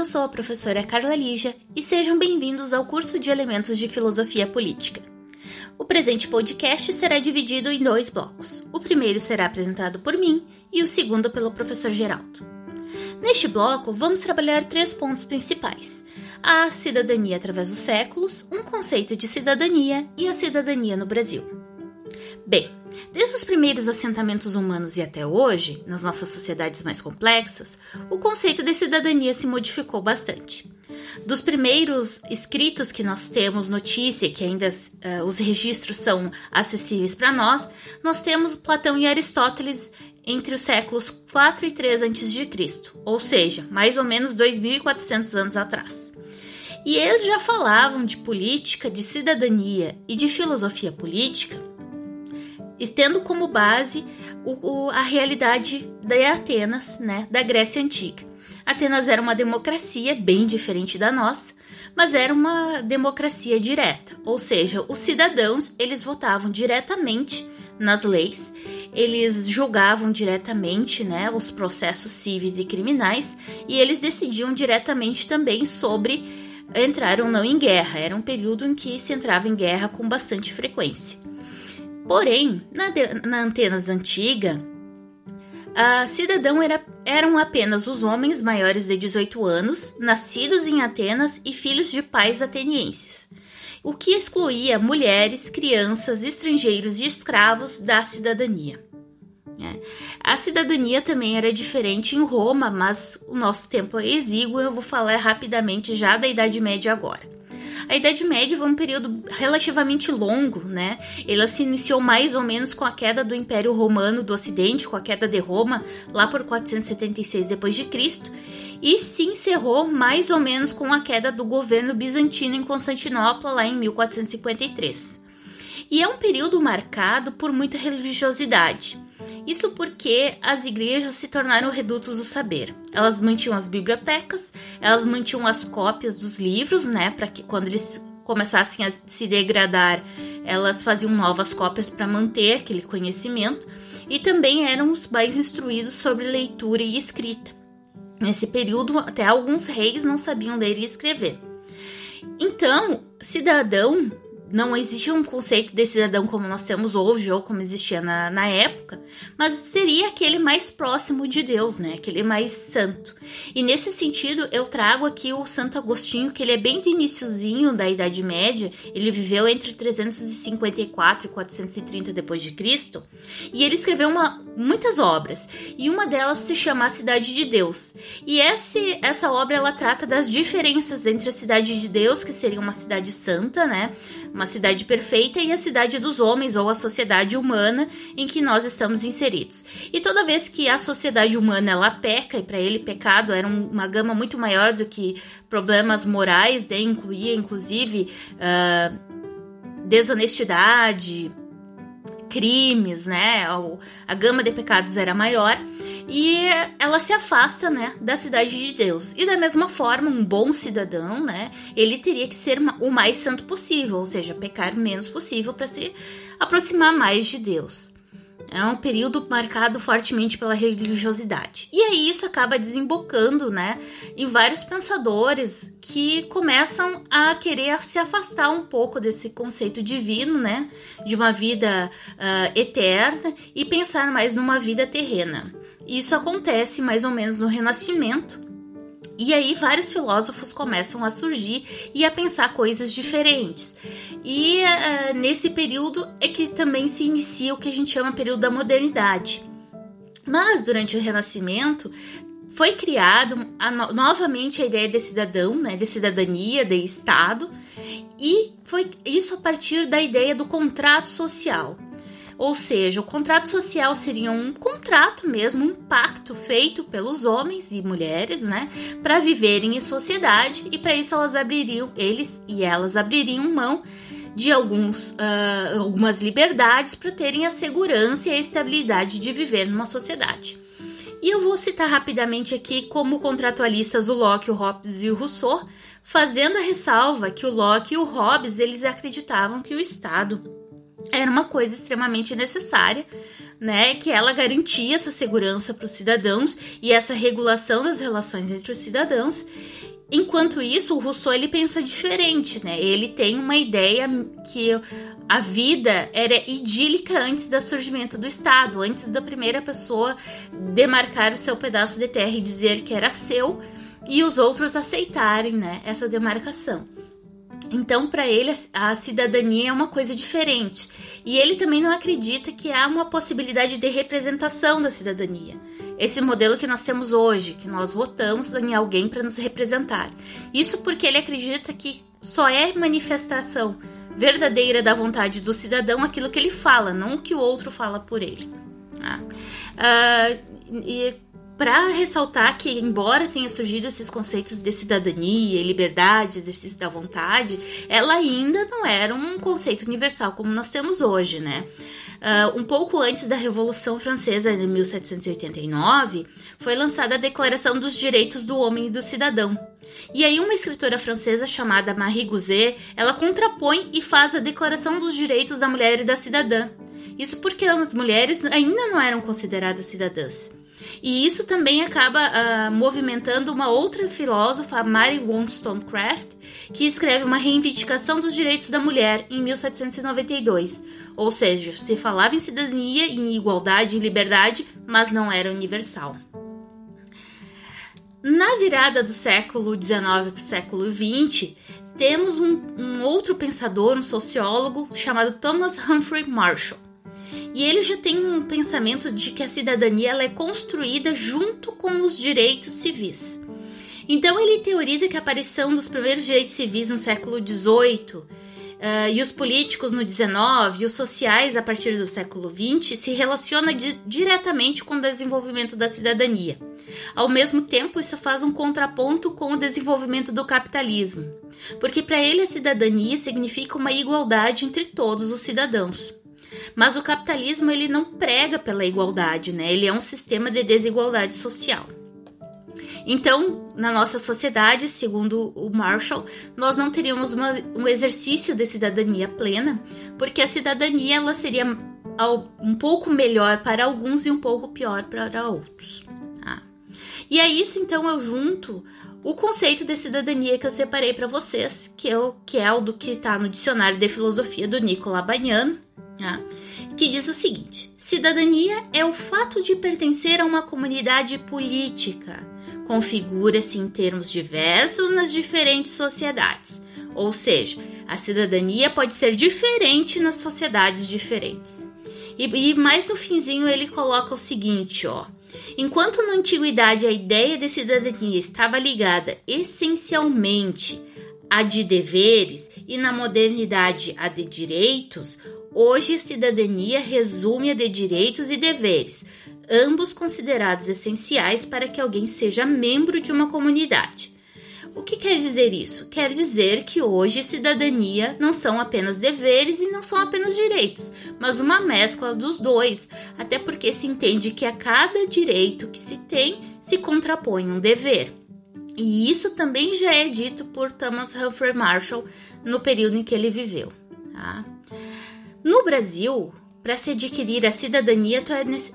eu sou a professora Carla Lígia e sejam bem-vindos ao curso de Elementos de Filosofia Política. O presente podcast será dividido em dois blocos. O primeiro será apresentado por mim e o segundo pelo professor Geraldo. Neste bloco, vamos trabalhar três pontos principais: a cidadania através dos séculos, um conceito de cidadania e a cidadania no Brasil. Bem, Desde os primeiros assentamentos humanos e até hoje, nas nossas sociedades mais complexas, o conceito de cidadania se modificou bastante. Dos primeiros escritos que nós temos notícia, que ainda uh, os registros são acessíveis para nós, nós temos Platão e Aristóteles entre os séculos 4 e 3 a.C., ou seja, mais ou menos 2.400 anos atrás. E eles já falavam de política, de cidadania e de filosofia política tendo como base o, o, a realidade de Atenas, né, da Grécia Antiga. Atenas era uma democracia bem diferente da nossa, mas era uma democracia direta, ou seja, os cidadãos eles votavam diretamente nas leis, eles julgavam diretamente né, os processos cíveis e criminais e eles decidiam diretamente também sobre entrar ou não em guerra. Era um período em que se entrava em guerra com bastante frequência. Porém, na, na Antenas antiga, a cidadão era, eram apenas os homens maiores de 18 anos, nascidos em Atenas e filhos de pais atenienses, o que excluía mulheres, crianças, estrangeiros e escravos da cidadania. É. A cidadania também era diferente em Roma, mas o nosso tempo é exíguo, eu vou falar rapidamente já da Idade Média agora. A Idade Média foi um período relativamente longo, né? Ela se iniciou mais ou menos com a queda do Império Romano do Ocidente, com a queda de Roma, lá por 476 d.C., e se encerrou mais ou menos com a queda do governo bizantino em Constantinopla, lá em 1453. E é um período marcado por muita religiosidade. Isso porque as igrejas se tornaram redutos do saber. Elas mantinham as bibliotecas, elas mantinham as cópias dos livros, né, para que quando eles começassem a se degradar, elas faziam novas cópias para manter aquele conhecimento, e também eram os mais instruídos sobre leitura e escrita. Nesse período, até alguns reis não sabiam ler e escrever. Então, cidadão não existia um conceito de cidadão como nós temos hoje ou como existia na, na época, mas seria aquele mais próximo de Deus, né? Aquele mais santo. E nesse sentido, eu trago aqui o Santo Agostinho, que ele é bem do iníciozinho da Idade Média, ele viveu entre 354 e 430 depois de Cristo, e ele escreveu uma, muitas obras, e uma delas se chama A Cidade de Deus. E esse, essa obra ela trata das diferenças entre a cidade de Deus, que seria uma cidade santa, né? Uma cidade perfeita e a cidade dos homens ou a sociedade humana em que nós estamos inseridos. E toda vez que a sociedade humana ela peca, e para ele pecado era uma gama muito maior do que problemas morais, né? incluía inclusive uh, desonestidade, crimes, né? A gama de pecados era maior e ela se afasta, né, da cidade de Deus. E da mesma forma, um bom cidadão, né, ele teria que ser o mais santo possível, ou seja, pecar menos possível para se aproximar mais de Deus. É um período marcado fortemente pela religiosidade. E aí isso acaba desembocando, né, em vários pensadores que começam a querer se afastar um pouco desse conceito divino, né, de uma vida uh, eterna e pensar mais numa vida terrena. Isso acontece mais ou menos no Renascimento. E aí vários filósofos começam a surgir e a pensar coisas diferentes. E uh, nesse período é que também se inicia o que a gente chama período da modernidade. Mas durante o Renascimento foi criado a, novamente a ideia de cidadão, né, de cidadania, de Estado, e foi isso a partir da ideia do contrato social. Ou seja, o contrato social seria um contrato mesmo, um pacto feito pelos homens e mulheres, né, para viverem em sociedade e para isso elas abririam, eles e elas abririam mão de alguns, uh, algumas liberdades para terem a segurança e a estabilidade de viver numa sociedade. E eu vou citar rapidamente aqui como contratualistas o Locke, o Hobbes e o Rousseau, fazendo a ressalva que o Locke e o Hobbes eles acreditavam que o Estado era uma coisa extremamente necessária, né? Que ela garantia essa segurança para os cidadãos e essa regulação das relações entre os cidadãos. Enquanto isso, o Rousseau ele pensa diferente, né? Ele tem uma ideia que a vida era idílica antes do surgimento do Estado, antes da primeira pessoa demarcar o seu pedaço de terra e dizer que era seu e os outros aceitarem, né, essa demarcação. Então, para ele, a cidadania é uma coisa diferente. E ele também não acredita que há uma possibilidade de representação da cidadania. Esse modelo que nós temos hoje, que nós votamos em alguém para nos representar. Isso porque ele acredita que só é manifestação verdadeira da vontade do cidadão aquilo que ele fala, não o que o outro fala por ele. Tá? Uh, e para ressaltar que, embora tenha surgido esses conceitos de cidadania, liberdade, exercício da vontade, ela ainda não era um conceito universal como nós temos hoje, né? Uh, um pouco antes da Revolução Francesa, de 1789, foi lançada a Declaração dos Direitos do Homem e do Cidadão. E aí uma escritora francesa chamada Marie Gouzet, ela contrapõe e faz a Declaração dos Direitos da Mulher e da Cidadã. Isso porque as mulheres ainda não eram consideradas cidadãs. E isso também acaba uh, movimentando uma outra filósofa, Mary Wollstonecraft, que escreve uma reivindicação dos direitos da mulher em 1792. Ou seja, se falava em cidadania, em igualdade, em liberdade, mas não era universal. Na virada do século XIX para o século XX, temos um, um outro pensador, um sociólogo chamado Thomas Humphrey Marshall e ele já tem um pensamento de que a cidadania ela é construída junto com os direitos civis. Então ele teoriza que a aparição dos primeiros direitos civis no século XVIII Uh, e os políticos no 19 e os sociais a partir do século 20 se relaciona di diretamente com o desenvolvimento da cidadania. Ao mesmo tempo, isso faz um contraponto com o desenvolvimento do capitalismo, porque para ele a cidadania significa uma igualdade entre todos os cidadãos. Mas o capitalismo ele não prega pela igualdade, né? Ele é um sistema de desigualdade social. Então, na nossa sociedade, segundo o Marshall, nós não teríamos uma, um exercício de cidadania plena, porque a cidadania ela seria um pouco melhor para alguns e um pouco pior para outros. Tá? E é isso, então, eu junto o conceito de cidadania que eu separei para vocês, que é, o, que é o do que está no dicionário de filosofia do Nicola Baniano, né? que diz o seguinte: cidadania é o fato de pertencer a uma comunidade política. Configura-se em termos diversos nas diferentes sociedades. Ou seja, a cidadania pode ser diferente nas sociedades diferentes. E, e mais no finzinho ele coloca o seguinte, ó. Enquanto na antiguidade a ideia de cidadania estava ligada essencialmente a de deveres e na modernidade a de direitos, Hoje, cidadania resume a de direitos e deveres, ambos considerados essenciais para que alguém seja membro de uma comunidade. O que quer dizer isso? Quer dizer que hoje cidadania não são apenas deveres e não são apenas direitos, mas uma mescla dos dois, até porque se entende que a cada direito que se tem se contrapõe um dever. E isso também já é dito por Thomas Humphrey Marshall no período em que ele viveu. Tá? No Brasil, para se adquirir a cidadania,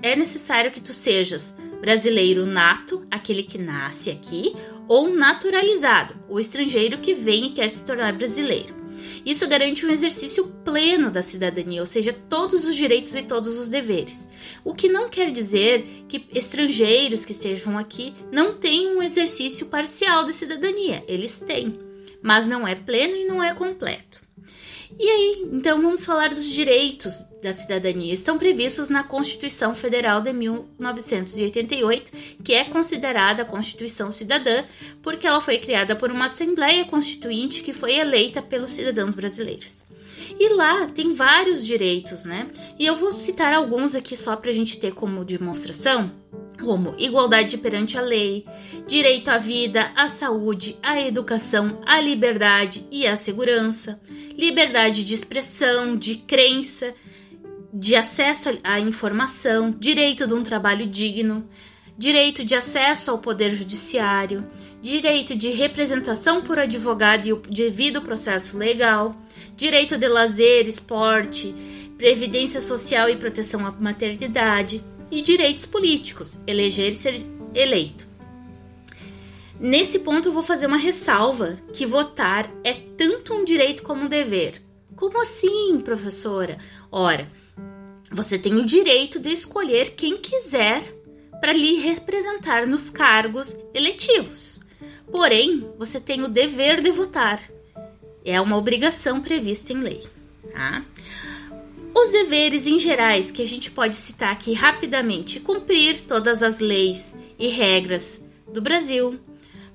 é, é necessário que tu sejas brasileiro nato, aquele que nasce aqui, ou naturalizado, o estrangeiro que vem e quer se tornar brasileiro. Isso garante um exercício pleno da cidadania, ou seja, todos os direitos e todos os deveres. O que não quer dizer que estrangeiros que estejam aqui não tenham um exercício parcial da cidadania. Eles têm, mas não é pleno e não é completo. E aí, então vamos falar dos direitos da cidadania. Estão previstos na Constituição Federal de 1988, que é considerada a Constituição Cidadã, porque ela foi criada por uma Assembleia Constituinte que foi eleita pelos cidadãos brasileiros. E lá tem vários direitos, né? E eu vou citar alguns aqui só para a gente ter como demonstração como igualdade perante a lei, direito à vida, à saúde, à educação, à liberdade e à segurança, liberdade de expressão, de crença, de acesso à informação, direito de um trabalho digno, direito de acesso ao poder judiciário, direito de representação por advogado e o devido processo legal, direito de lazer, esporte, previdência social e proteção à maternidade e direitos políticos, eleger e ser eleito. Nesse ponto, eu vou fazer uma ressalva que votar é tanto um direito como um dever. Como assim, professora? Ora, você tem o direito de escolher quem quiser para lhe representar nos cargos eletivos. Porém, você tem o dever de votar. É uma obrigação prevista em lei. Tá? Os deveres em gerais que a gente pode citar aqui rapidamente: cumprir todas as leis e regras do Brasil,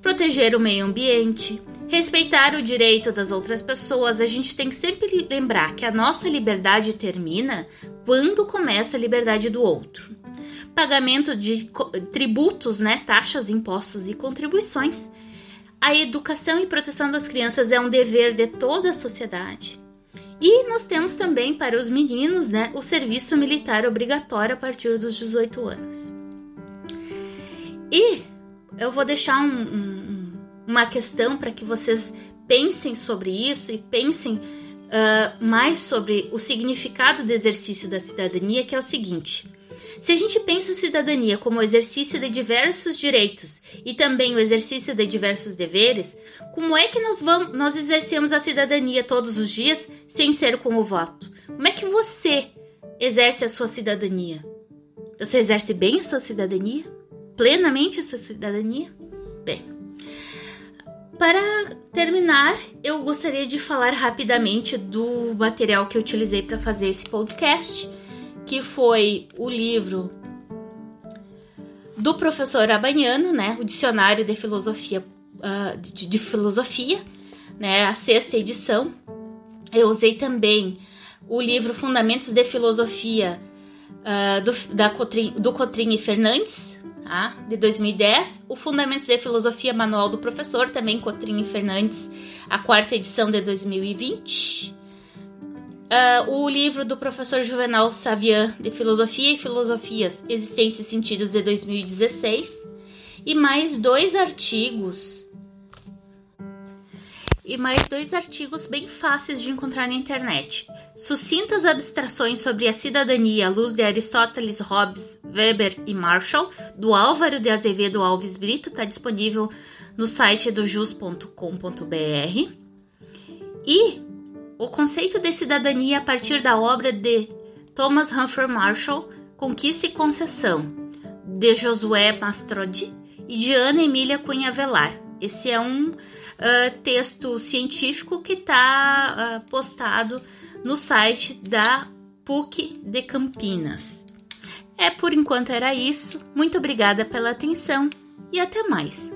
proteger o meio ambiente, respeitar o direito das outras pessoas. A gente tem que sempre lembrar que a nossa liberdade termina quando começa a liberdade do outro. Pagamento de tributos, né, taxas, impostos e contribuições. A educação e proteção das crianças é um dever de toda a sociedade. E nós temos também para os meninos, né, o serviço militar obrigatório a partir dos 18 anos. E eu vou deixar um, um, uma questão para que vocês pensem sobre isso e pensem uh, mais sobre o significado do exercício da cidadania, que é o seguinte. Se a gente pensa a cidadania como o exercício de diversos direitos e também o exercício de diversos deveres, como é que nós, vamos, nós exercemos a cidadania todos os dias sem ser com o voto? Como é que você exerce a sua cidadania? Você exerce bem a sua cidadania? plenamente essa cidadania? Bem, para terminar, eu gostaria de falar rapidamente do material que eu utilizei para fazer esse podcast, que foi o livro do professor Abaniano, né, o dicionário de filosofia uh, de, de, filosofia, né, a sexta edição. Eu usei também o livro Fundamentos de Filosofia uh, do, da Cotrim, do Cotrim e Fernandes, tá? de 2010, o Fundamentos de Filosofia Manual do Professor, também Cotrim e Fernandes, a quarta edição de 2020. Uh, o livro do professor Juvenal Savian, de Filosofia e Filosofias, Existência e Sentidos, de 2016. E mais dois artigos e mais dois artigos bem fáceis de encontrar na internet. Sucintas abstrações sobre a cidadania à luz de Aristóteles, Hobbes, Weber e Marshall, do Álvaro de Azevedo Alves Brito, está disponível no site do jus.com.br. E o conceito de cidadania a partir da obra de Thomas Humphrey Marshall, Conquista e Concessão, de Josué Mastrodi e de Ana Emília Cunha Velar. Esse é um uh, texto científico que está uh, postado no site da PUC de Campinas. É por enquanto era isso. Muito obrigada pela atenção e até mais.